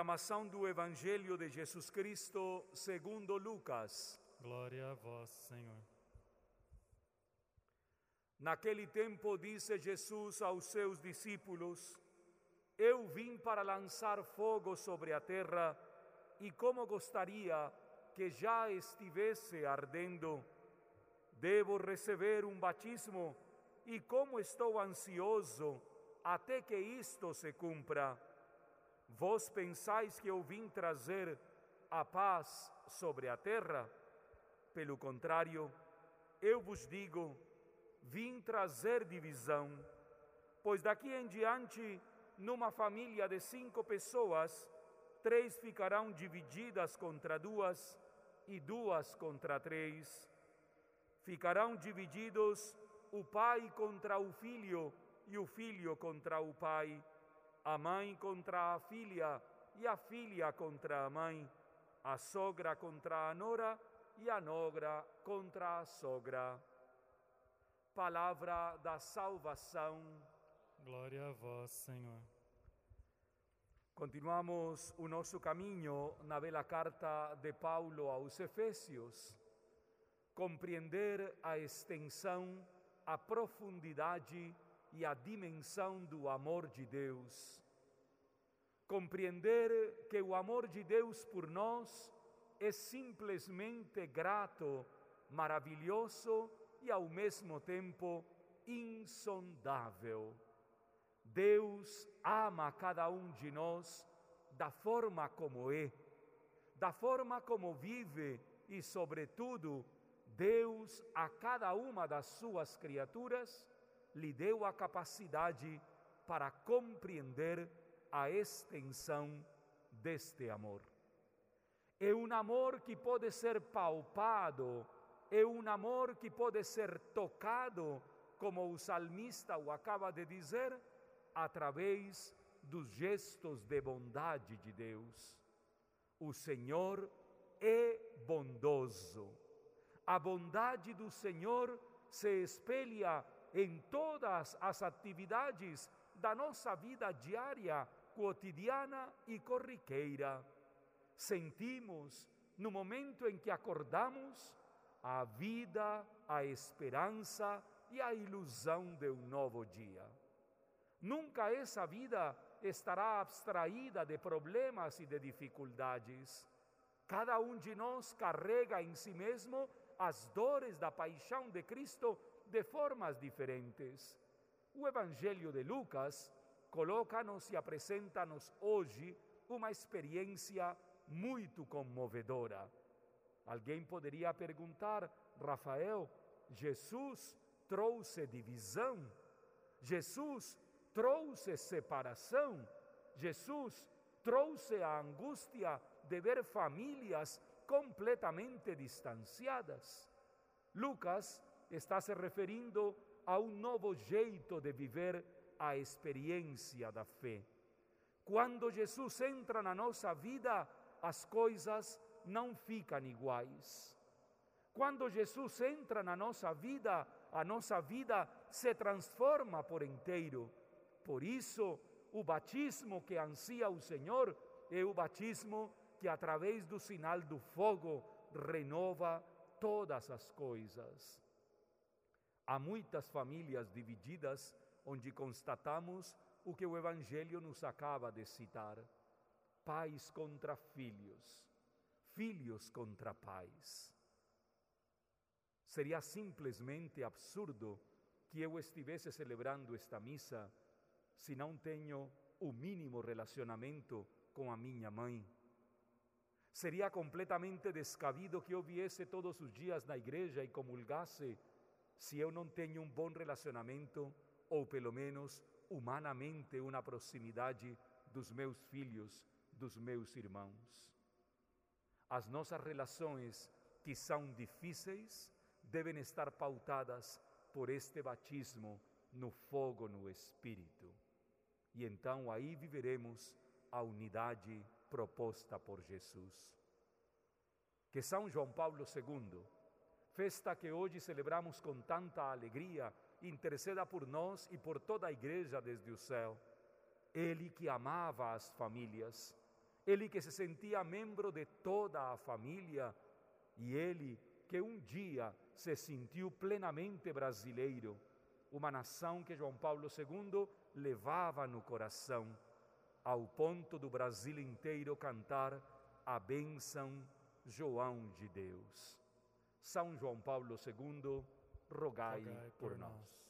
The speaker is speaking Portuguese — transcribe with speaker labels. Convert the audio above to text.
Speaker 1: Proclamação do Evangelho de Jesus Cristo segundo Lucas.
Speaker 2: Glória a vós, Senhor.
Speaker 1: Naquele tempo disse Jesus aos seus discípulos: Eu vim para lançar fogo sobre a terra, e como gostaria que já estivesse ardendo. Devo receber um batismo, e como estou ansioso até que isto se cumpra. Vós pensais que eu vim trazer a paz sobre a terra? Pelo contrário, eu vos digo, vim trazer divisão, pois daqui em diante, numa família de cinco pessoas, três ficarão divididas contra duas e duas contra três. Ficarão divididos o pai contra o filho e o filho contra o pai a mãe contra a filha e a filha contra a mãe, a sogra contra a nora e a nogra contra a sogra. Palavra da salvação.
Speaker 2: Glória a vós, Senhor.
Speaker 1: Continuamos o nosso caminho na bela carta de Paulo aos Efésios. Compreender a extensão, a profundidade e a dimensão do amor de Deus. Compreender que o amor de Deus por nós é simplesmente grato, maravilhoso e ao mesmo tempo insondável. Deus ama cada um de nós da forma como é, da forma como vive e, sobretudo, Deus a cada uma das suas criaturas lhe deu a capacidade para compreender a extensão deste amor. É um amor que pode ser palpado, é um amor que pode ser tocado, como o salmista o acaba de dizer, através dos gestos de bondade de Deus. O Senhor é bondoso. A bondade do Senhor se espelha em todas as atividades da nossa vida diária, cotidiana e corriqueira. Sentimos, no momento em que acordamos, a vida, a esperança e a ilusão de um novo dia. Nunca essa vida estará abstraída de problemas e de dificuldades. Cada um de nós carrega em si mesmo as dores da paixão de Cristo de formas diferentes. O Evangelho de Lucas coloca-nos e apresenta-nos hoje uma experiência muito comovedora. Alguém poderia perguntar, Rafael, Jesus trouxe divisão? Jesus trouxe separação? Jesus trouxe a angústia de ver famílias completamente distanciadas? Lucas está se referindo a um novo jeito de viver a experiência da fé. Quando Jesus entra na nossa vida, as coisas não ficam iguais. Quando Jesus entra na nossa vida, a nossa vida se transforma por inteiro. Por isso, o batismo que ansia o Senhor é o batismo que, através do sinal do fogo, renova todas as coisas. Há muitas famílias divididas onde constatamos o que o Evangelho nos acaba de citar: pais contra filhos, filhos contra pais. Seria simplesmente absurdo que eu estivesse celebrando esta missa se não tenho o mínimo relacionamento com a minha mãe. Seria completamente descabido que eu viesse todos os dias na igreja e comulgasse se eu não tenho um bom relacionamento, ou pelo menos humanamente uma proximidade dos meus filhos, dos meus irmãos. As nossas relações, que são difíceis, devem estar pautadas por este batismo no fogo no Espírito. E então aí viveremos a unidade proposta por Jesus. Que São João Paulo II festa que hoje celebramos com tanta alegria, interceda por nós e por toda a igreja desde o céu. Ele que amava as famílias, Ele que se sentia membro de toda a família e ele que um dia se sentiu plenamente brasileiro, uma nação que João Paulo II levava no coração, ao ponto do Brasil inteiro cantar a bênção João de Deus. São João Paulo II, rogai, rogai por, nós. nós.